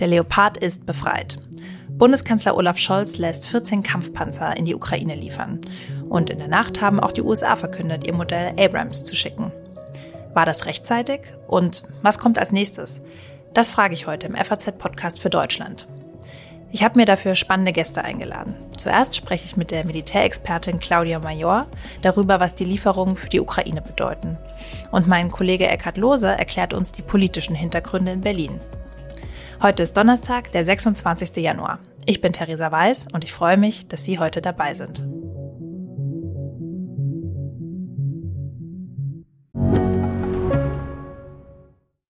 Der Leopard ist befreit. Bundeskanzler Olaf Scholz lässt 14 Kampfpanzer in die Ukraine liefern. Und in der Nacht haben auch die USA verkündet, ihr Modell Abrams zu schicken. War das rechtzeitig? Und was kommt als nächstes? Das frage ich heute im FAZ-Podcast für Deutschland. Ich habe mir dafür spannende Gäste eingeladen. Zuerst spreche ich mit der Militärexpertin Claudia Major darüber, was die Lieferungen für die Ukraine bedeuten. Und mein Kollege Eckhard Lohse erklärt uns die politischen Hintergründe in Berlin. Heute ist Donnerstag, der 26. Januar. Ich bin Theresa Weiß und ich freue mich, dass Sie heute dabei sind.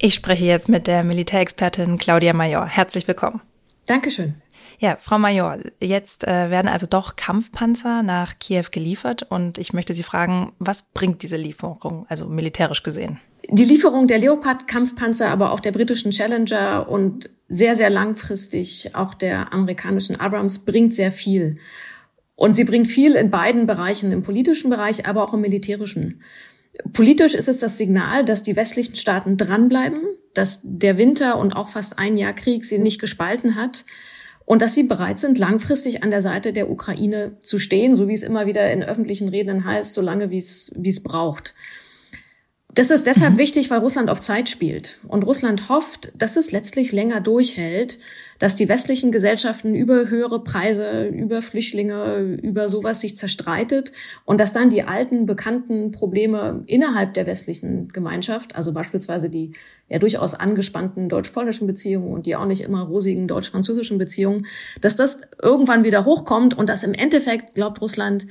Ich spreche jetzt mit der Militärexpertin Claudia Major. Herzlich willkommen. Dankeschön. Ja, Frau Major, jetzt äh, werden also doch Kampfpanzer nach Kiew geliefert und ich möchte Sie fragen, was bringt diese Lieferung, also militärisch gesehen? Die Lieferung der Leopard-Kampfpanzer, aber auch der britischen Challenger und sehr, sehr langfristig auch der amerikanischen Abrams bringt sehr viel. Und sie bringt viel in beiden Bereichen, im politischen Bereich, aber auch im militärischen. Politisch ist es das Signal, dass die westlichen Staaten dranbleiben, dass der Winter und auch fast ein Jahr Krieg sie nicht gespalten hat und dass sie bereit sind, langfristig an der Seite der Ukraine zu stehen, so wie es immer wieder in öffentlichen Reden heißt, solange wie es, wie es braucht. Das ist deshalb mhm. wichtig, weil Russland auf Zeit spielt. Und Russland hofft, dass es letztlich länger durchhält, dass die westlichen Gesellschaften über höhere Preise, über Flüchtlinge, über sowas sich zerstreitet und dass dann die alten, bekannten Probleme innerhalb der westlichen Gemeinschaft, also beispielsweise die ja durchaus angespannten deutsch-polnischen Beziehungen und die auch nicht immer rosigen deutsch-französischen Beziehungen, dass das irgendwann wieder hochkommt und dass im Endeffekt, glaubt Russland,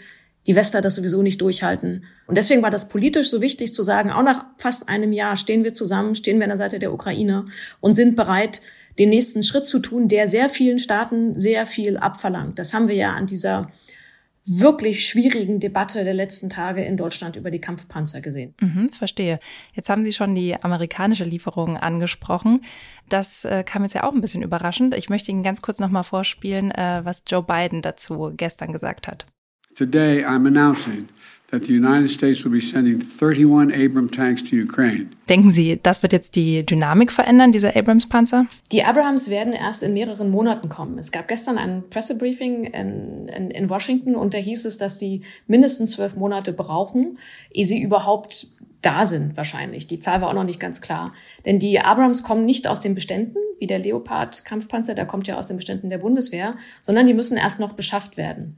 die Wester das sowieso nicht durchhalten. Und deswegen war das politisch so wichtig zu sagen, auch nach fast einem Jahr stehen wir zusammen, stehen wir an der Seite der Ukraine und sind bereit, den nächsten Schritt zu tun, der sehr vielen Staaten sehr viel abverlangt. Das haben wir ja an dieser wirklich schwierigen Debatte der letzten Tage in Deutschland über die Kampfpanzer gesehen. Mhm, verstehe. Jetzt haben Sie schon die amerikanische Lieferung angesprochen. Das äh, kam jetzt ja auch ein bisschen überraschend. Ich möchte Ihnen ganz kurz nochmal vorspielen, äh, was Joe Biden dazu gestern gesagt hat. Today I'm announcing that the United States will be sending 31 Abrams tanks to Ukraine. Denken Sie, das wird jetzt die Dynamik verändern, diese Abrams-Panzer? Die Abrams werden erst in mehreren Monaten kommen. Es gab gestern ein Pressebriefing in, in, in Washington und da hieß es, dass die mindestens zwölf Monate brauchen, ehe sie überhaupt da sind wahrscheinlich. Die Zahl war auch noch nicht ganz klar. Denn die Abrams kommen nicht aus den Beständen, wie der Leopard-Kampfpanzer, der kommt ja aus den Beständen der Bundeswehr, sondern die müssen erst noch beschafft werden.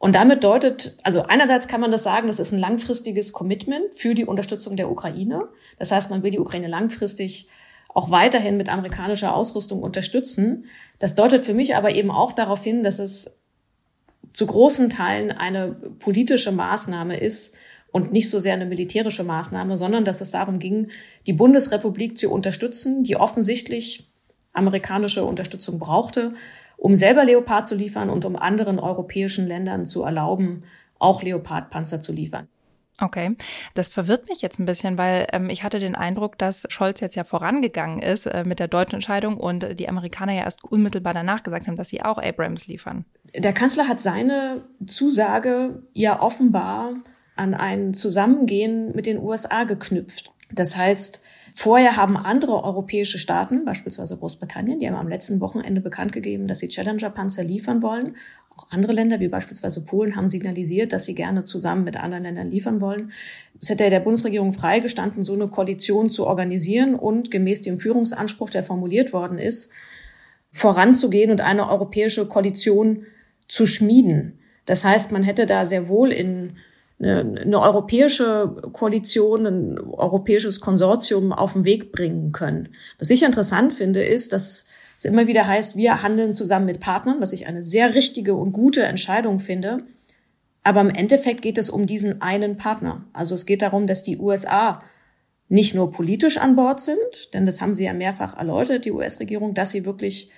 Und damit deutet, also einerseits kann man das sagen, das ist ein langfristiges Commitment für die Unterstützung der Ukraine. Das heißt, man will die Ukraine langfristig auch weiterhin mit amerikanischer Ausrüstung unterstützen. Das deutet für mich aber eben auch darauf hin, dass es zu großen Teilen eine politische Maßnahme ist und nicht so sehr eine militärische Maßnahme, sondern dass es darum ging, die Bundesrepublik zu unterstützen, die offensichtlich amerikanische Unterstützung brauchte um selber Leopard zu liefern und um anderen europäischen Ländern zu erlauben, auch Leopardpanzer zu liefern. Okay, das verwirrt mich jetzt ein bisschen, weil ähm, ich hatte den Eindruck, dass Scholz jetzt ja vorangegangen ist äh, mit der deutschen Entscheidung und die Amerikaner ja erst unmittelbar danach gesagt haben, dass sie auch Abrams liefern. Der Kanzler hat seine Zusage ja offenbar an ein Zusammengehen mit den USA geknüpft. Das heißt, Vorher haben andere europäische Staaten, beispielsweise Großbritannien, die haben am letzten Wochenende bekannt gegeben, dass sie Challenger-Panzer liefern wollen. Auch andere Länder, wie beispielsweise Polen, haben signalisiert, dass sie gerne zusammen mit anderen Ländern liefern wollen. Es hätte der Bundesregierung freigestanden, so eine Koalition zu organisieren und gemäß dem Führungsanspruch, der formuliert worden ist, voranzugehen und eine europäische Koalition zu schmieden. Das heißt, man hätte da sehr wohl in eine, eine europäische Koalition, ein europäisches Konsortium auf den Weg bringen können. Was ich interessant finde, ist, dass es immer wieder heißt, wir handeln zusammen mit Partnern, was ich eine sehr richtige und gute Entscheidung finde. Aber im Endeffekt geht es um diesen einen Partner. Also es geht darum, dass die USA nicht nur politisch an Bord sind, denn das haben sie ja mehrfach erläutert, die US-Regierung, dass sie wirklich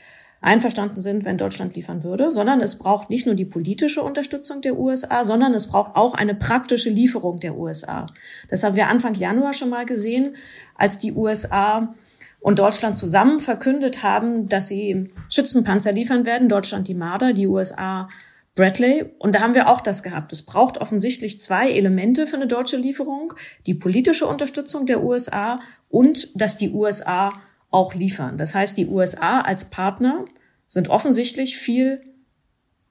einverstanden sind, wenn Deutschland liefern würde, sondern es braucht nicht nur die politische Unterstützung der USA, sondern es braucht auch eine praktische Lieferung der USA. Das haben wir Anfang Januar schon mal gesehen, als die USA und Deutschland zusammen verkündet haben, dass sie Schützenpanzer liefern werden, Deutschland die Marder, die USA Bradley. Und da haben wir auch das gehabt. Es braucht offensichtlich zwei Elemente für eine deutsche Lieferung. Die politische Unterstützung der USA und dass die USA auch liefern. Das heißt, die USA als Partner sind offensichtlich viel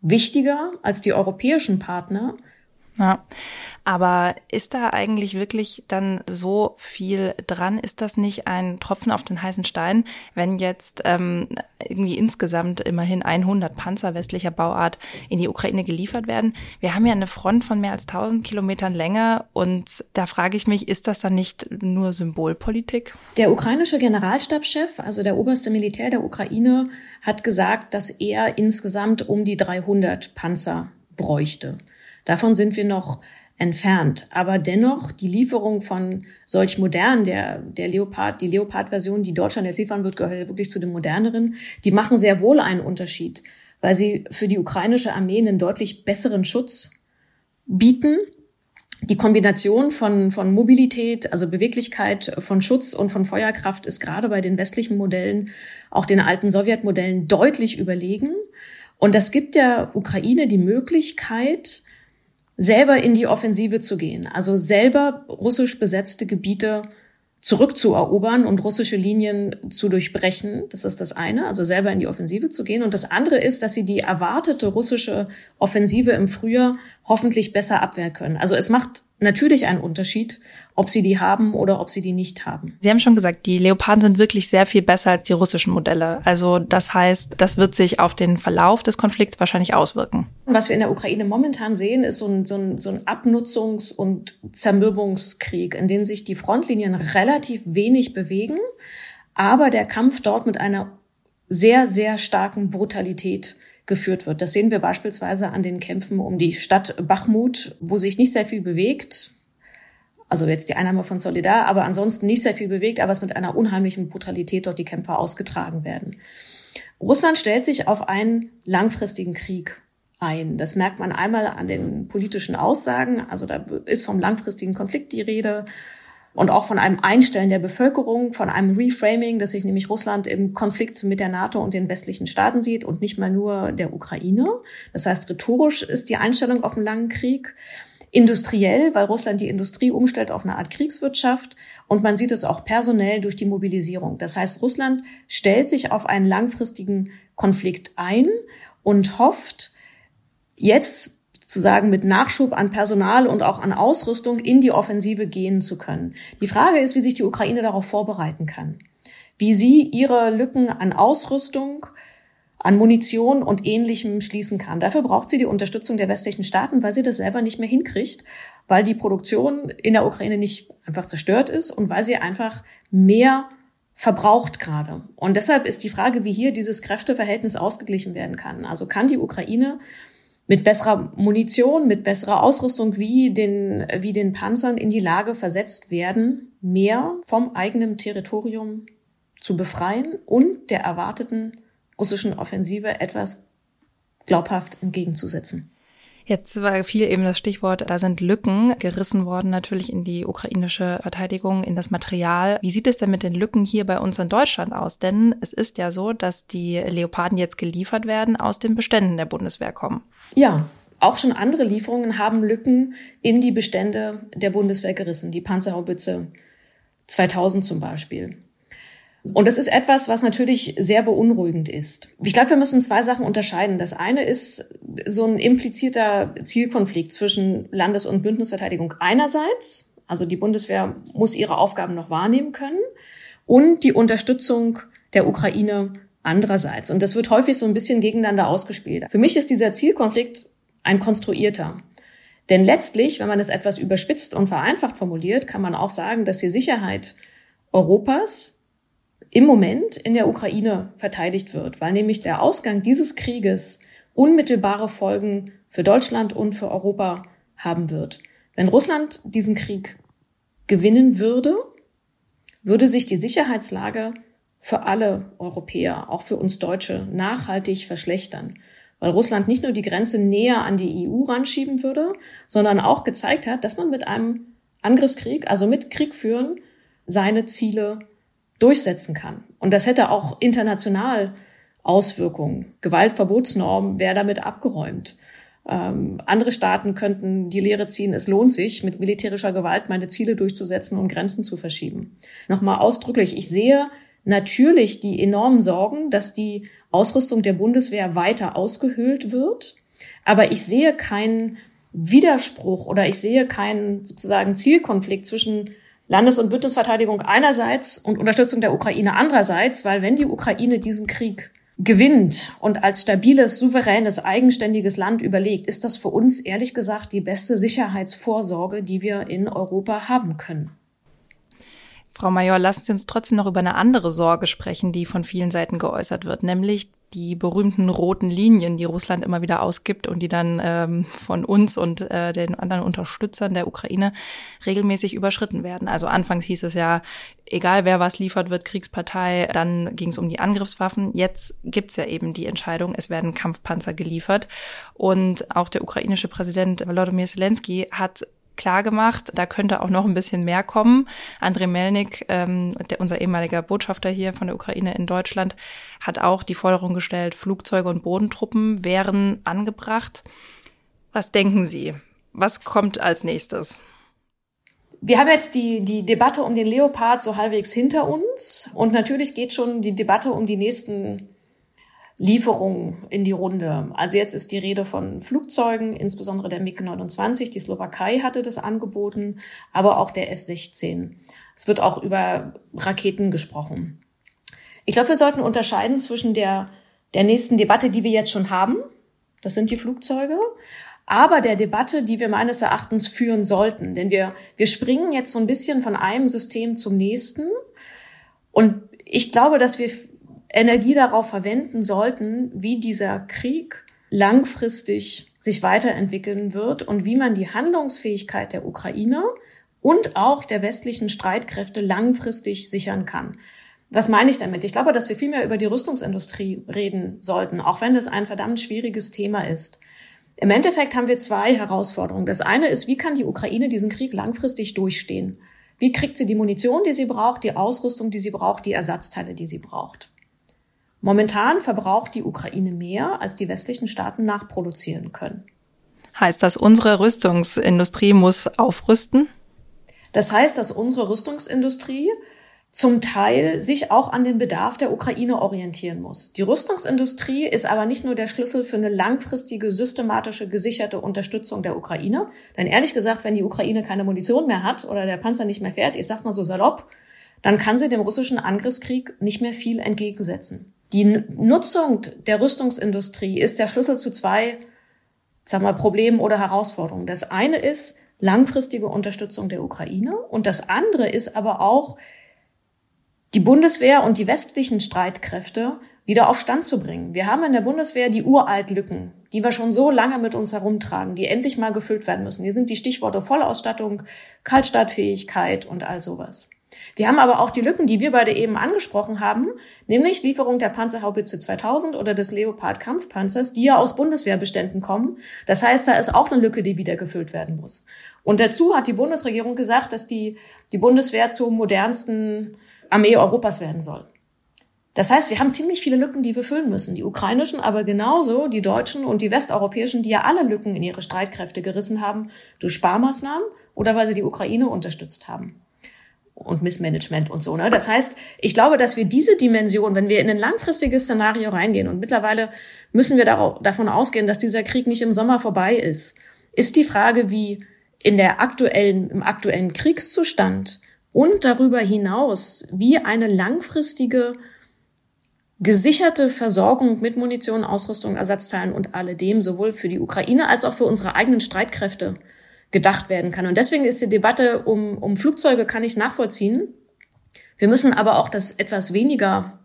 wichtiger als die europäischen Partner. Ja. Aber ist da eigentlich wirklich dann so viel dran? Ist das nicht ein Tropfen auf den heißen Stein, wenn jetzt ähm, irgendwie insgesamt immerhin 100 Panzer westlicher Bauart in die Ukraine geliefert werden? Wir haben ja eine Front von mehr als 1000 Kilometern Länge und da frage ich mich, ist das dann nicht nur Symbolpolitik? Der ukrainische Generalstabschef, also der oberste Militär der Ukraine, hat gesagt, dass er insgesamt um die 300 Panzer bräuchte. Davon sind wir noch entfernt. Aber dennoch, die Lieferung von solch modernen, der, der Leopard, die Leopard-Version, die Deutschland jetzt liefern wird, gehört wirklich zu den moderneren, die machen sehr wohl einen Unterschied, weil sie für die ukrainische Armee einen deutlich besseren Schutz bieten. Die Kombination von, von Mobilität, also Beweglichkeit, von Schutz und von Feuerkraft ist gerade bei den westlichen Modellen, auch den alten Sowjetmodellen, deutlich überlegen. Und das gibt der Ukraine die Möglichkeit, selber in die Offensive zu gehen, also selber russisch besetzte Gebiete zurückzuerobern und russische Linien zu durchbrechen. Das ist das eine, also selber in die Offensive zu gehen. Und das andere ist, dass sie die erwartete russische Offensive im Frühjahr hoffentlich besser abwehren können. Also es macht natürlich einen Unterschied, ob sie die haben oder ob sie die nicht haben. Sie haben schon gesagt, die Leoparden sind wirklich sehr viel besser als die russischen Modelle. Also das heißt, das wird sich auf den Verlauf des Konflikts wahrscheinlich auswirken. Was wir in der Ukraine momentan sehen, ist so ein, so ein, so ein Abnutzungs- und Zermürbungskrieg, in dem sich die Frontlinien relativ wenig bewegen, aber der Kampf dort mit einer sehr, sehr starken Brutalität geführt wird. Das sehen wir beispielsweise an den Kämpfen um die Stadt Bachmut, wo sich nicht sehr viel bewegt. Also jetzt die Einnahme von Solidar, aber ansonsten nicht sehr viel bewegt, aber es mit einer unheimlichen Brutalität dort die Kämpfe ausgetragen werden. Russland stellt sich auf einen langfristigen Krieg ein. Das merkt man einmal an den politischen Aussagen. Also da ist vom langfristigen Konflikt die Rede und auch von einem Einstellen der Bevölkerung, von einem Reframing, dass sich nämlich Russland im Konflikt mit der NATO und den westlichen Staaten sieht und nicht mal nur der Ukraine. Das heißt, rhetorisch ist die Einstellung auf einen langen Krieg. Industriell, weil Russland die Industrie umstellt auf eine Art Kriegswirtschaft und man sieht es auch personell durch die Mobilisierung. Das heißt, Russland stellt sich auf einen langfristigen Konflikt ein und hofft, jetzt zu sagen, mit Nachschub an Personal und auch an Ausrüstung in die Offensive gehen zu können. Die Frage ist, wie sich die Ukraine darauf vorbereiten kann. Wie sie ihre Lücken an Ausrüstung, an Munition und ähnlichem schließen kann. Dafür braucht sie die Unterstützung der westlichen Staaten, weil sie das selber nicht mehr hinkriegt, weil die Produktion in der Ukraine nicht einfach zerstört ist und weil sie einfach mehr verbraucht gerade. Und deshalb ist die Frage, wie hier dieses Kräfteverhältnis ausgeglichen werden kann. Also kann die Ukraine mit besserer Munition, mit besserer Ausrüstung wie den, wie den Panzern in die Lage versetzt werden, mehr vom eigenen Territorium zu befreien und der erwarteten russischen Offensive etwas glaubhaft entgegenzusetzen. Jetzt war viel eben das Stichwort, da sind Lücken gerissen worden, natürlich in die ukrainische Verteidigung, in das Material. Wie sieht es denn mit den Lücken hier bei uns in Deutschland aus? Denn es ist ja so, dass die Leoparden jetzt geliefert werden, aus den Beständen der Bundeswehr kommen. Ja, auch schon andere Lieferungen haben Lücken in die Bestände der Bundeswehr gerissen. Die Panzerhaubitze 2000 zum Beispiel. Und das ist etwas, was natürlich sehr beunruhigend ist. Ich glaube, wir müssen zwei Sachen unterscheiden. Das eine ist so ein implizierter Zielkonflikt zwischen Landes- und Bündnisverteidigung einerseits, also die Bundeswehr muss ihre Aufgaben noch wahrnehmen können, und die Unterstützung der Ukraine andererseits. Und das wird häufig so ein bisschen gegeneinander ausgespielt. Für mich ist dieser Zielkonflikt ein konstruierter. Denn letztlich, wenn man es etwas überspitzt und vereinfacht formuliert, kann man auch sagen, dass die Sicherheit Europas im Moment in der Ukraine verteidigt wird, weil nämlich der Ausgang dieses Krieges unmittelbare Folgen für Deutschland und für Europa haben wird. Wenn Russland diesen Krieg gewinnen würde, würde sich die Sicherheitslage für alle Europäer, auch für uns Deutsche, nachhaltig verschlechtern, weil Russland nicht nur die Grenze näher an die EU ranschieben würde, sondern auch gezeigt hat, dass man mit einem Angriffskrieg, also mit Krieg führen, seine Ziele durchsetzen kann. Und das hätte auch international Auswirkungen. Gewaltverbotsnormen wäre damit abgeräumt. Ähm, andere Staaten könnten die Lehre ziehen, es lohnt sich, mit militärischer Gewalt meine Ziele durchzusetzen und Grenzen zu verschieben. Nochmal ausdrücklich, ich sehe natürlich die enormen Sorgen, dass die Ausrüstung der Bundeswehr weiter ausgehöhlt wird. Aber ich sehe keinen Widerspruch oder ich sehe keinen sozusagen Zielkonflikt zwischen Landes- und Bündnisverteidigung einerseits und Unterstützung der Ukraine andererseits, weil wenn die Ukraine diesen Krieg gewinnt und als stabiles, souveränes, eigenständiges Land überlegt, ist das für uns ehrlich gesagt die beste Sicherheitsvorsorge, die wir in Europa haben können. Frau Major, lassen Sie uns trotzdem noch über eine andere Sorge sprechen, die von vielen Seiten geäußert wird, nämlich die berühmten roten Linien, die Russland immer wieder ausgibt und die dann ähm, von uns und äh, den anderen Unterstützern der Ukraine regelmäßig überschritten werden. Also anfangs hieß es ja, egal wer was liefert, wird Kriegspartei. Dann ging es um die Angriffswaffen. Jetzt gibt's ja eben die Entscheidung, es werden Kampfpanzer geliefert. Und auch der ukrainische Präsident Volodymyr Zelensky hat klar gemacht, da könnte auch noch ein bisschen mehr kommen. Andrei Melnik, ähm, der, unser ehemaliger Botschafter hier von der Ukraine in Deutschland, hat auch die Forderung gestellt, Flugzeuge und Bodentruppen wären angebracht. Was denken Sie? Was kommt als nächstes? Wir haben jetzt die, die Debatte um den Leopard so halbwegs hinter uns. Und natürlich geht schon die Debatte um die nächsten Lieferungen in die Runde. Also jetzt ist die Rede von Flugzeugen, insbesondere der MiG-29. Die Slowakei hatte das angeboten, aber auch der F-16. Es wird auch über Raketen gesprochen. Ich glaube, wir sollten unterscheiden zwischen der, der nächsten Debatte, die wir jetzt schon haben. Das sind die Flugzeuge. Aber der Debatte, die wir meines Erachtens führen sollten. Denn wir, wir springen jetzt so ein bisschen von einem System zum nächsten. Und ich glaube, dass wir Energie darauf verwenden sollten, wie dieser Krieg langfristig sich weiterentwickeln wird und wie man die Handlungsfähigkeit der Ukraine und auch der westlichen Streitkräfte langfristig sichern kann. Was meine ich damit? Ich glaube, dass wir viel mehr über die Rüstungsindustrie reden sollten, auch wenn das ein verdammt schwieriges Thema ist. Im Endeffekt haben wir zwei Herausforderungen. Das eine ist, wie kann die Ukraine diesen Krieg langfristig durchstehen? Wie kriegt sie die Munition, die sie braucht, die Ausrüstung, die sie braucht, die Ersatzteile, die sie braucht? Momentan verbraucht die Ukraine mehr, als die westlichen Staaten nachproduzieren können. Heißt das, unsere Rüstungsindustrie muss aufrüsten? Das heißt, dass unsere Rüstungsindustrie zum Teil sich auch an den Bedarf der Ukraine orientieren muss. Die Rüstungsindustrie ist aber nicht nur der Schlüssel für eine langfristige, systematische, gesicherte Unterstützung der Ukraine. Denn ehrlich gesagt, wenn die Ukraine keine Munition mehr hat oder der Panzer nicht mehr fährt, ich sag's mal so salopp, dann kann sie dem russischen Angriffskrieg nicht mehr viel entgegensetzen. Die Nutzung der Rüstungsindustrie ist der Schlüssel zu zwei, sagen wir, Problemen oder Herausforderungen. Das eine ist langfristige Unterstützung der Ukraine und das andere ist aber auch die Bundeswehr und die westlichen Streitkräfte wieder auf Stand zu bringen. Wir haben in der Bundeswehr die Uraltlücken, die wir schon so lange mit uns herumtragen, die endlich mal gefüllt werden müssen. Hier sind die Stichworte Vollausstattung, Kaltstartfähigkeit und all sowas. Wir haben aber auch die Lücken, die wir beide eben angesprochen haben, nämlich Lieferung der Panzerhaubitze 2000 oder des Leopard Kampfpanzers, die ja aus Bundeswehrbeständen kommen. Das heißt, da ist auch eine Lücke, die wieder gefüllt werden muss. Und dazu hat die Bundesregierung gesagt, dass die, die Bundeswehr zur modernsten Armee Europas werden soll. Das heißt, wir haben ziemlich viele Lücken, die wir füllen müssen. Die ukrainischen, aber genauso die deutschen und die westeuropäischen, die ja alle Lücken in ihre Streitkräfte gerissen haben durch Sparmaßnahmen oder weil sie die Ukraine unterstützt haben und Missmanagement und so. Ne? Das heißt, ich glaube, dass wir diese Dimension, wenn wir in ein langfristiges Szenario reingehen und mittlerweile müssen wir davon ausgehen, dass dieser Krieg nicht im Sommer vorbei ist, ist die Frage, wie in der aktuellen, im aktuellen Kriegszustand und darüber hinaus, wie eine langfristige gesicherte Versorgung mit Munition, Ausrüstung, Ersatzteilen und alledem sowohl für die Ukraine als auch für unsere eigenen Streitkräfte gedacht werden kann. Und deswegen ist die Debatte um, um Flugzeuge kann ich nachvollziehen. Wir müssen aber auch das etwas weniger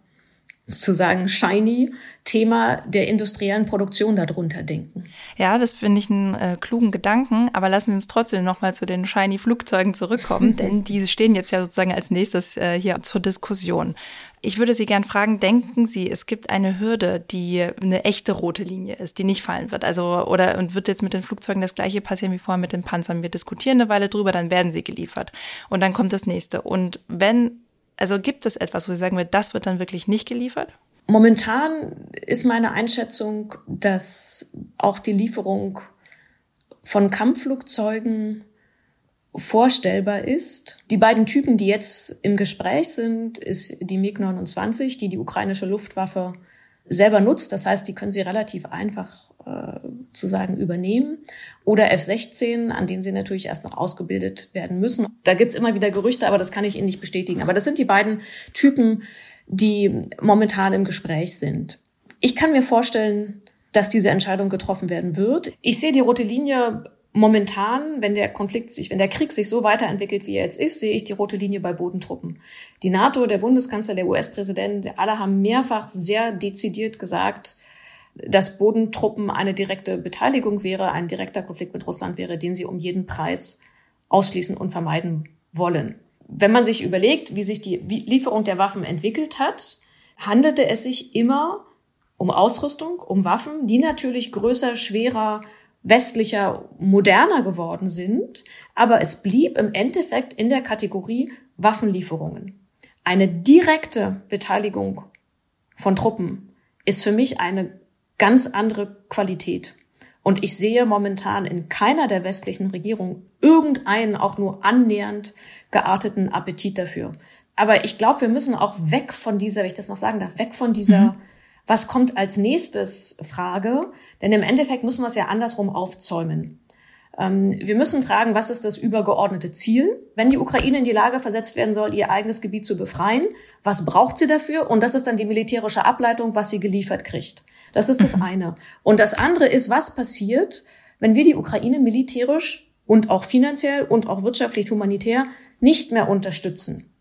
sozusagen shiny Thema der industriellen Produktion darunter denken. Ja, das finde ich einen äh, klugen Gedanken, aber lassen Sie uns trotzdem nochmal zu den shiny Flugzeugen zurückkommen, denn die stehen jetzt ja sozusagen als nächstes äh, hier zur Diskussion. Ich würde Sie gern fragen, denken Sie, es gibt eine Hürde, die eine echte rote Linie ist, die nicht fallen wird? Also, oder, und wird jetzt mit den Flugzeugen das gleiche passieren wie vorher mit den Panzern? Wir diskutieren eine Weile drüber, dann werden sie geliefert. Und dann kommt das nächste. Und wenn also gibt es etwas, wo Sie sagen, das wird dann wirklich nicht geliefert? Momentan ist meine Einschätzung, dass auch die Lieferung von Kampfflugzeugen vorstellbar ist. Die beiden Typen, die jetzt im Gespräch sind, ist die MiG-29, die die ukrainische Luftwaffe selber nutzt. Das heißt, die können sie relativ einfach äh, zu sagen übernehmen. Oder F-16, an denen sie natürlich erst noch ausgebildet werden müssen. Da gibt's immer wieder Gerüchte, aber das kann ich Ihnen nicht bestätigen. Aber das sind die beiden Typen, die momentan im Gespräch sind. Ich kann mir vorstellen, dass diese Entscheidung getroffen werden wird. Ich sehe die rote Linie momentan, wenn der Konflikt sich, wenn der Krieg sich so weiterentwickelt, wie er jetzt ist, sehe ich die rote Linie bei Bodentruppen. Die NATO, der Bundeskanzler, der US-Präsident, alle haben mehrfach sehr dezidiert gesagt, dass Bodentruppen eine direkte Beteiligung wäre, ein direkter Konflikt mit Russland wäre, den sie um jeden Preis ausschließen und vermeiden wollen. Wenn man sich überlegt, wie sich die Lieferung der Waffen entwickelt hat, handelte es sich immer um Ausrüstung, um Waffen, die natürlich größer, schwerer, westlicher, moderner geworden sind, aber es blieb im Endeffekt in der Kategorie Waffenlieferungen. Eine direkte Beteiligung von Truppen ist für mich eine ganz andere Qualität. Und ich sehe momentan in keiner der westlichen Regierungen irgendeinen auch nur annähernd gearteten Appetit dafür. Aber ich glaube, wir müssen auch weg von dieser, wenn ich das noch sagen darf, weg von dieser, mhm. Was kommt als nächstes Frage. Denn im Endeffekt müssen wir es ja andersrum aufzäumen. Ähm, wir müssen fragen, was ist das übergeordnete Ziel? Wenn die Ukraine in die Lage versetzt werden soll, ihr eigenes Gebiet zu befreien, was braucht sie dafür? Und das ist dann die militärische Ableitung, was sie geliefert kriegt. Das ist das eine. Und das andere ist, was passiert, wenn wir die Ukraine militärisch und auch finanziell und auch wirtschaftlich humanitär nicht mehr unterstützen.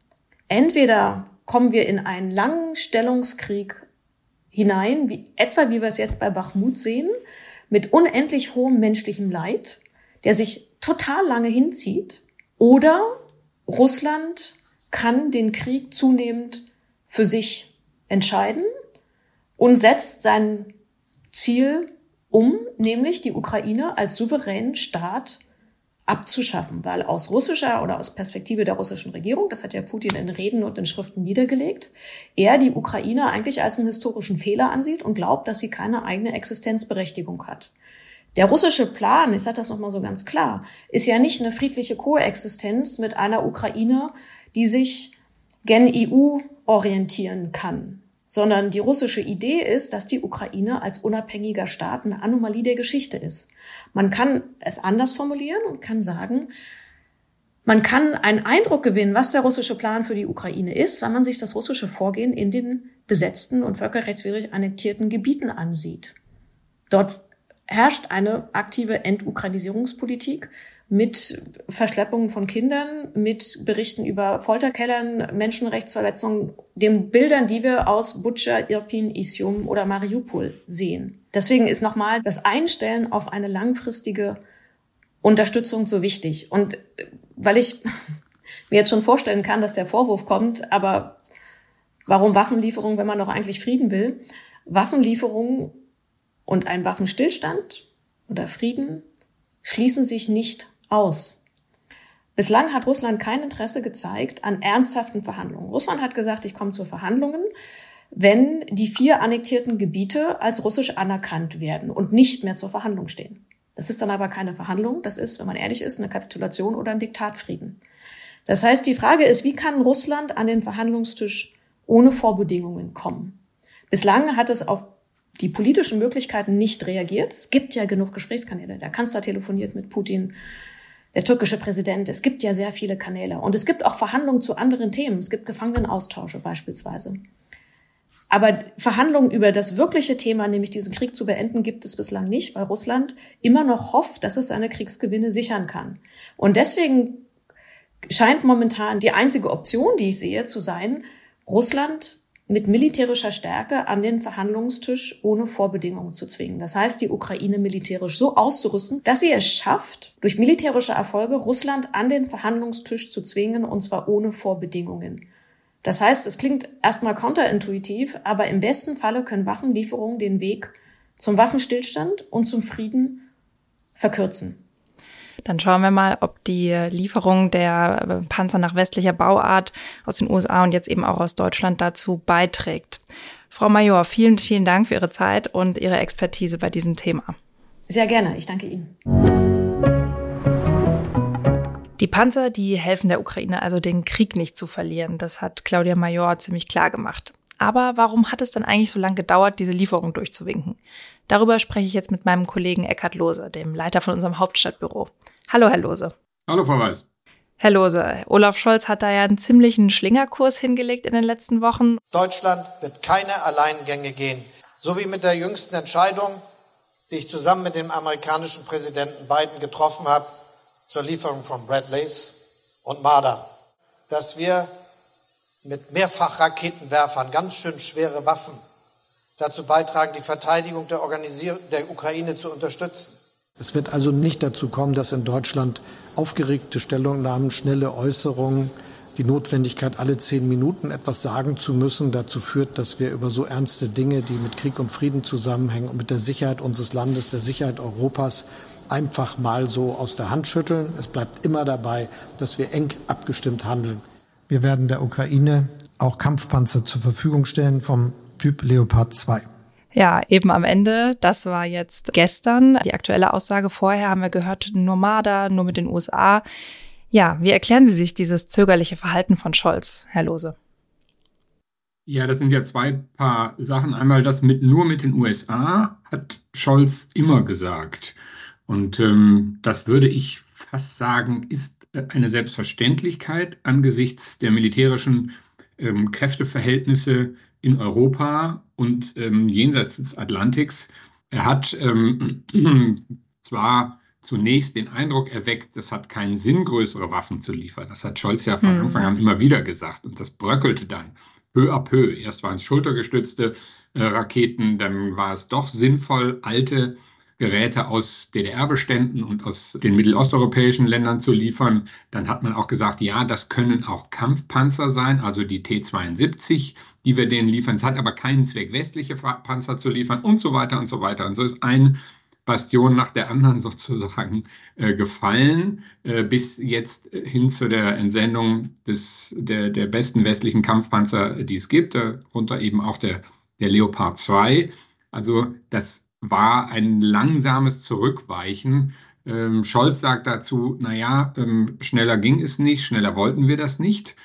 Entweder kommen wir in einen langen Stellungskrieg hinein, wie, etwa wie wir es jetzt bei Bachmut sehen, mit unendlich hohem menschlichem Leid, der sich total lange hinzieht, oder Russland kann den Krieg zunehmend für sich entscheiden und setzt sein Ziel um, nämlich die Ukraine als souveränen Staat abzuschaffen, weil aus russischer oder aus Perspektive der russischen Regierung, das hat ja Putin in Reden und in Schriften niedergelegt, er die Ukraine eigentlich als einen historischen Fehler ansieht und glaubt, dass sie keine eigene Existenzberechtigung hat. Der russische Plan, ich sage das nochmal so ganz klar, ist ja nicht eine friedliche Koexistenz mit einer Ukraine, die sich gen EU orientieren kann, sondern die russische Idee ist, dass die Ukraine als unabhängiger Staat eine Anomalie der Geschichte ist. Man kann es anders formulieren und kann sagen, man kann einen Eindruck gewinnen, was der russische Plan für die Ukraine ist, wenn man sich das russische Vorgehen in den besetzten und völkerrechtswidrig annektierten Gebieten ansieht. Dort herrscht eine aktive Entukranisierungspolitik mit Verschleppungen von Kindern, mit Berichten über Folterkellern, Menschenrechtsverletzungen, den Bildern, die wir aus Butscha, Irpin, Isium oder Mariupol sehen. Deswegen ist nochmal das Einstellen auf eine langfristige Unterstützung so wichtig. Und weil ich mir jetzt schon vorstellen kann, dass der Vorwurf kommt, aber warum Waffenlieferungen, wenn man doch eigentlich Frieden will? Waffenlieferungen und ein Waffenstillstand oder Frieden schließen sich nicht aus. Bislang hat Russland kein Interesse gezeigt an ernsthaften Verhandlungen. Russland hat gesagt, ich komme zu Verhandlungen, wenn die vier annektierten Gebiete als russisch anerkannt werden und nicht mehr zur Verhandlung stehen. Das ist dann aber keine Verhandlung, das ist, wenn man ehrlich ist, eine Kapitulation oder ein Diktatfrieden. Das heißt, die Frage ist, wie kann Russland an den Verhandlungstisch ohne Vorbedingungen kommen? Bislang hat es auf die politischen Möglichkeiten nicht reagiert. Es gibt ja genug Gesprächskanäle. Der Kanzler telefoniert mit Putin, der türkische Präsident. Es gibt ja sehr viele Kanäle. Und es gibt auch Verhandlungen zu anderen Themen. Es gibt Gefangenenaustausche beispielsweise. Aber Verhandlungen über das wirkliche Thema, nämlich diesen Krieg zu beenden, gibt es bislang nicht, weil Russland immer noch hofft, dass es seine Kriegsgewinne sichern kann. Und deswegen scheint momentan die einzige Option, die ich sehe, zu sein, Russland mit militärischer Stärke an den Verhandlungstisch ohne Vorbedingungen zu zwingen. Das heißt, die Ukraine militärisch so auszurüsten, dass sie es schafft, durch militärische Erfolge Russland an den Verhandlungstisch zu zwingen, und zwar ohne Vorbedingungen. Das heißt, es klingt erstmal counterintuitiv, aber im besten Falle können Waffenlieferungen den Weg zum Waffenstillstand und zum Frieden verkürzen. Dann schauen wir mal, ob die Lieferung der äh, Panzer nach westlicher Bauart aus den USA und jetzt eben auch aus Deutschland dazu beiträgt. Frau Major, vielen, vielen Dank für Ihre Zeit und Ihre Expertise bei diesem Thema. Sehr gerne. Ich danke Ihnen. Die Panzer, die helfen der Ukraine also den Krieg nicht zu verlieren. Das hat Claudia Major ziemlich klar gemacht. Aber warum hat es dann eigentlich so lange gedauert, diese Lieferung durchzuwinken? Darüber spreche ich jetzt mit meinem Kollegen Eckhard Lose, dem Leiter von unserem Hauptstadtbüro. Hallo, Herr Lose. Hallo, Frau Weiß. Herr Lose, Olaf Scholz hat da ja einen ziemlichen Schlingerkurs hingelegt in den letzten Wochen. Deutschland wird keine Alleingänge gehen. So wie mit der jüngsten Entscheidung, die ich zusammen mit dem amerikanischen Präsidenten Biden getroffen habe, zur Lieferung von Bradleys und Marder, dass wir mit Mehrfachraketenwerfern ganz schön schwere Waffen dazu beitragen, die Verteidigung der, der Ukraine zu unterstützen. Es wird also nicht dazu kommen, dass in Deutschland aufgeregte Stellungnahmen, schnelle Äußerungen, die Notwendigkeit, alle zehn Minuten etwas sagen zu müssen, dazu führt, dass wir über so ernste Dinge, die mit Krieg und Frieden zusammenhängen und mit der Sicherheit unseres Landes, der Sicherheit Europas, einfach mal so aus der Hand schütteln. Es bleibt immer dabei, dass wir eng abgestimmt handeln. Wir werden der Ukraine auch Kampfpanzer zur Verfügung stellen vom Typ Leopard 2. Ja, eben am Ende, das war jetzt gestern. Die aktuelle Aussage vorher haben wir gehört, Marder, nur mit den USA. Ja, wie erklären Sie sich dieses zögerliche Verhalten von Scholz, Herr Lose? Ja, das sind ja zwei paar Sachen. Einmal das mit nur mit den USA hat Scholz immer gesagt. Und ähm, das würde ich fast sagen, ist eine Selbstverständlichkeit angesichts der militärischen ähm, Kräfteverhältnisse in Europa und ähm, jenseits des Atlantiks. Er hat ähm, zwar zunächst den Eindruck erweckt, es hat keinen Sinn, größere Waffen zu liefern. Das hat Scholz ja von mhm. Anfang an immer wieder gesagt und das bröckelte dann peu à peu. Erst waren es schultergestützte äh, Raketen, dann war es doch sinnvoll, alte Geräte aus DDR-Beständen und aus den mittelosteuropäischen Ländern zu liefern. Dann hat man auch gesagt, ja, das können auch Kampfpanzer sein, also die T-72, die wir denen liefern. Es hat aber keinen Zweck, westliche Panzer zu liefern und so weiter und so weiter. Und so ist ein Bastion nach der anderen sozusagen äh, gefallen, äh, bis jetzt hin zu der Entsendung des, der, der besten westlichen Kampfpanzer, die es gibt, darunter eben auch der, der Leopard 2. Also das war ein langsames Zurückweichen. Ähm, Scholz sagt dazu, naja, ähm, schneller ging es nicht, schneller wollten wir das nicht.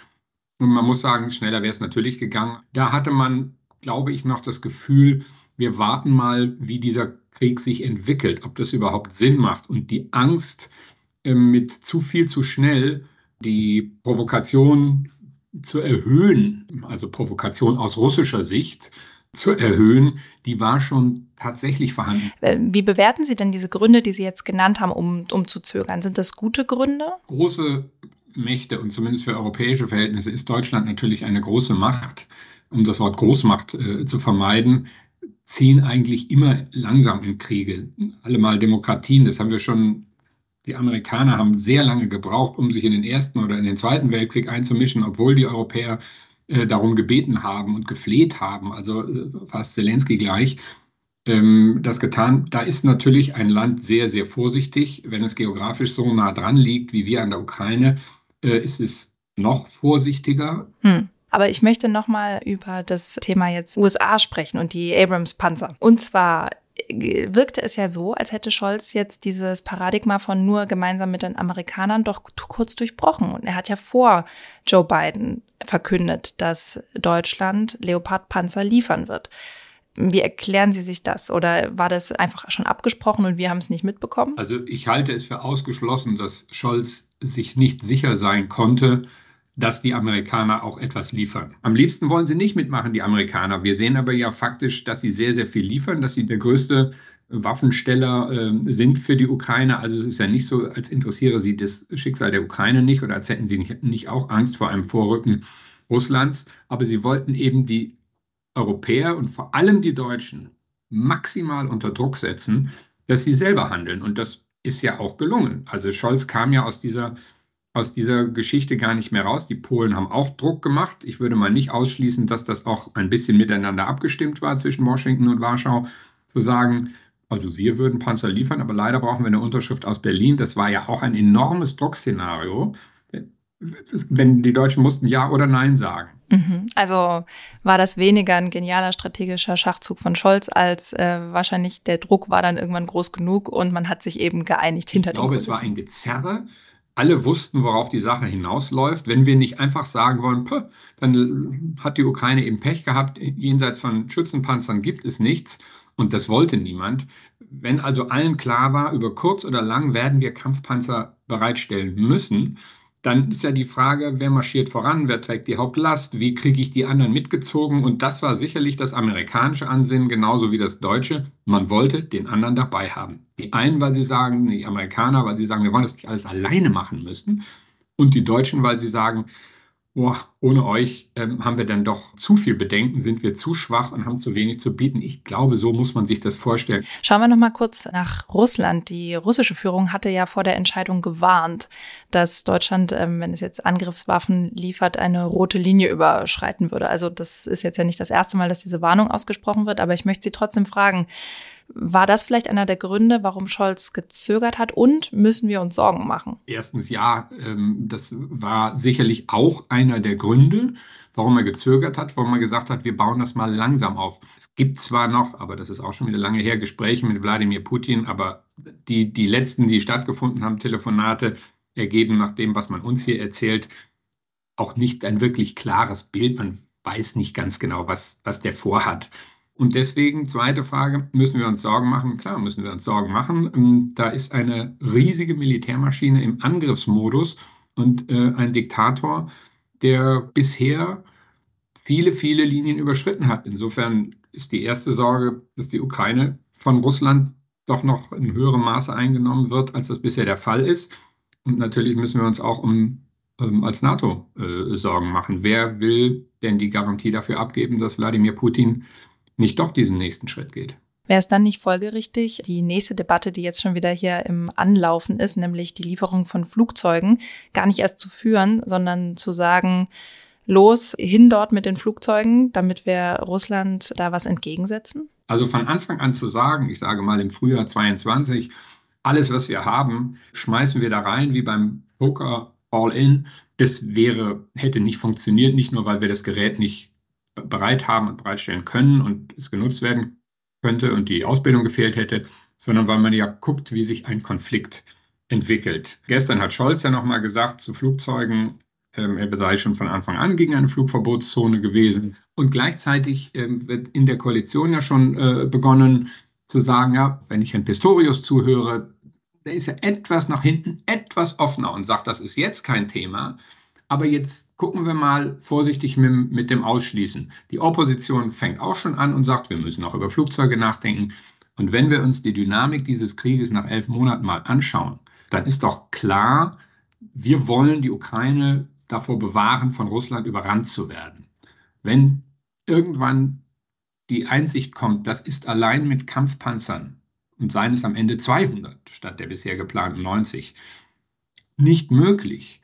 Und man muss sagen, schneller wäre es natürlich gegangen. Da hatte man, glaube ich, noch das Gefühl, wir warten mal, wie dieser Krieg sich entwickelt, ob das überhaupt Sinn macht. Und die Angst, äh, mit zu viel zu schnell die Provokation zu erhöhen, also Provokation aus russischer Sicht, zu erhöhen, die war schon tatsächlich vorhanden. Äh, wie bewerten Sie denn diese Gründe, die Sie jetzt genannt haben, um, um zu zögern? Sind das gute Gründe? Große Mächte und zumindest für europäische Verhältnisse ist Deutschland natürlich eine große Macht. Um das Wort Großmacht äh, zu vermeiden, ziehen eigentlich immer langsam in Kriege. Allemal Demokratien, das haben wir schon die Amerikaner haben sehr lange gebraucht, um sich in den Ersten oder in den Zweiten Weltkrieg einzumischen, obwohl die Europäer darum gebeten haben und gefleht haben, also äh, fast Zelensky gleich, ähm, das getan. Da ist natürlich ein Land sehr, sehr vorsichtig. Wenn es geografisch so nah dran liegt wie wir an der Ukraine, äh, ist es noch vorsichtiger. Hm. Aber ich möchte nochmal über das Thema jetzt USA sprechen und die Abrams-Panzer. Und zwar wirkte es ja so, als hätte Scholz jetzt dieses Paradigma von nur gemeinsam mit den Amerikanern doch kurz durchbrochen. Und er hat ja vor Joe Biden verkündet, dass Deutschland Leopard-Panzer liefern wird. Wie erklären Sie sich das? Oder war das einfach schon abgesprochen und wir haben es nicht mitbekommen? Also ich halte es für ausgeschlossen, dass Scholz sich nicht sicher sein konnte, dass die Amerikaner auch etwas liefern. Am liebsten wollen sie nicht mitmachen, die Amerikaner. Wir sehen aber ja faktisch, dass sie sehr, sehr viel liefern, dass sie der größte Waffensteller äh, sind für die Ukraine. Also es ist ja nicht so, als interessiere sie das Schicksal der Ukraine nicht oder als hätten sie nicht, nicht auch Angst vor einem Vorrücken Russlands. Aber sie wollten eben die Europäer und vor allem die Deutschen maximal unter Druck setzen, dass sie selber handeln. Und das ist ja auch gelungen. Also Scholz kam ja aus dieser, aus dieser Geschichte gar nicht mehr raus. Die Polen haben auch Druck gemacht. Ich würde mal nicht ausschließen, dass das auch ein bisschen miteinander abgestimmt war zwischen Washington und Warschau, zu sagen, also wir würden Panzer liefern, aber leider brauchen wir eine Unterschrift aus Berlin. Das war ja auch ein enormes Druckszenario wenn die Deutschen mussten Ja oder Nein sagen. Mhm. Also war das weniger ein genialer strategischer Schachzug von Scholz, als äh, wahrscheinlich der Druck war dann irgendwann groß genug und man hat sich eben geeinigt hinter ich den Ich glaube, es war ein Gezerre. Alle wussten, worauf die Sache hinausläuft. Wenn wir nicht einfach sagen wollen, dann hat die Ukraine eben Pech gehabt, jenseits von Schützenpanzern gibt es nichts und das wollte niemand. Wenn also allen klar war, über kurz oder lang werden wir Kampfpanzer bereitstellen müssen, dann ist ja die Frage, wer marschiert voran, wer trägt die Hauptlast, wie kriege ich die anderen mitgezogen? Und das war sicherlich das amerikanische Ansinnen, genauso wie das deutsche. Man wollte den anderen dabei haben. Die einen, weil sie sagen, die Amerikaner, weil sie sagen, wir wollen das nicht alles alleine machen müssen. Und die Deutschen, weil sie sagen, boah, ohne euch ähm, haben wir dann doch zu viel Bedenken, sind wir zu schwach und haben zu wenig zu bieten. Ich glaube, so muss man sich das vorstellen. Schauen wir noch mal kurz nach Russland. Die russische Führung hatte ja vor der Entscheidung gewarnt, dass Deutschland, ähm, wenn es jetzt Angriffswaffen liefert, eine rote Linie überschreiten würde. Also das ist jetzt ja nicht das erste Mal, dass diese Warnung ausgesprochen wird, aber ich möchte Sie trotzdem fragen, war das vielleicht einer der Gründe, warum Scholz gezögert hat? Und müssen wir uns Sorgen machen? Erstens ja, ähm, das war sicherlich auch einer der Gründe, warum er gezögert hat, warum er gesagt hat, wir bauen das mal langsam auf. Es gibt zwar noch, aber das ist auch schon wieder lange her, Gespräche mit Wladimir Putin, aber die, die letzten, die stattgefunden haben, Telefonate, ergeben nach dem, was man uns hier erzählt, auch nicht ein wirklich klares Bild. Man weiß nicht ganz genau, was, was der vorhat. Und deswegen, zweite Frage, müssen wir uns Sorgen machen? Klar, müssen wir uns Sorgen machen. Ähm, da ist eine riesige Militärmaschine im Angriffsmodus und äh, ein Diktator, der bisher viele, viele Linien überschritten hat. Insofern ist die erste Sorge, dass die Ukraine von Russland doch noch in höherem Maße eingenommen wird, als das bisher der Fall ist. Und natürlich müssen wir uns auch um, ähm, als NATO äh, Sorgen machen. Wer will denn die Garantie dafür abgeben, dass Wladimir Putin nicht doch diesen nächsten Schritt geht. Wäre es dann nicht folgerichtig, die nächste Debatte, die jetzt schon wieder hier im Anlaufen ist, nämlich die Lieferung von Flugzeugen, gar nicht erst zu führen, sondern zu sagen, los, hin dort mit den Flugzeugen, damit wir Russland da was entgegensetzen? Also von Anfang an zu sagen, ich sage mal im Frühjahr 22, alles, was wir haben, schmeißen wir da rein, wie beim Poker All-In. Das wäre, hätte nicht funktioniert, nicht nur, weil wir das Gerät nicht bereit haben und bereitstellen können und es genutzt werden könnte und die Ausbildung gefehlt hätte, sondern weil man ja guckt, wie sich ein Konflikt entwickelt. Gestern hat Scholz ja nochmal gesagt zu Flugzeugen, ähm, er sei schon von Anfang an gegen eine Flugverbotszone gewesen. Und gleichzeitig ähm, wird in der Koalition ja schon äh, begonnen zu sagen, ja, wenn ich Herrn Pistorius zuhöre, der ist ja etwas nach hinten, etwas offener und sagt, das ist jetzt kein Thema. Aber jetzt gucken wir mal vorsichtig mit, mit, dem Ausschließen. Die Opposition fängt auch schon an und sagt, wir müssen auch über Flugzeuge nachdenken. Und wenn wir uns die Dynamik dieses Krieges nach elf Monaten mal anschauen, dann ist doch klar, wir wollen die Ukraine davor bewahren, von Russland überrannt zu werden. Wenn irgendwann die Einsicht kommt, das ist allein mit Kampfpanzern und seien es am Ende 200 statt der bisher geplanten 90 nicht möglich,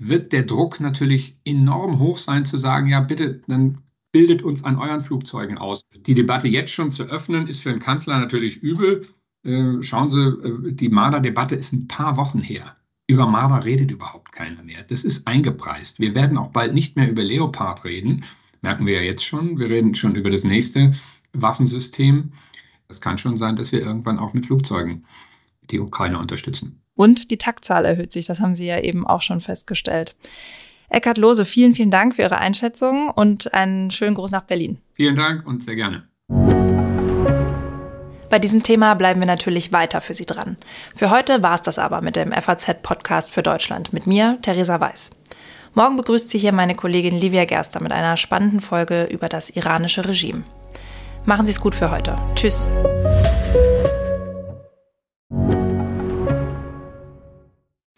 wird der Druck natürlich enorm hoch sein, zu sagen, ja, bitte, dann bildet uns an euren Flugzeugen aus. Die Debatte jetzt schon zu öffnen, ist für den Kanzler natürlich übel. Äh, schauen Sie, äh, die Marder-Debatte ist ein paar Wochen her. Über Marder redet überhaupt keiner mehr. Das ist eingepreist. Wir werden auch bald nicht mehr über Leopard reden. Merken wir ja jetzt schon. Wir reden schon über das nächste Waffensystem. Es kann schon sein, dass wir irgendwann auch mit Flugzeugen die Ukraine unterstützen. Und die Taktzahl erhöht sich, das haben Sie ja eben auch schon festgestellt. Eckhard Lose, vielen, vielen Dank für Ihre Einschätzung und einen schönen Gruß nach Berlin. Vielen Dank und sehr gerne. Bei diesem Thema bleiben wir natürlich weiter für Sie dran. Für heute war es das aber mit dem FAZ-Podcast für Deutschland mit mir, Theresa Weiß. Morgen begrüßt Sie hier meine Kollegin Livia Gerster mit einer spannenden Folge über das iranische Regime. Machen Sie es gut für heute. Tschüss.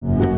you.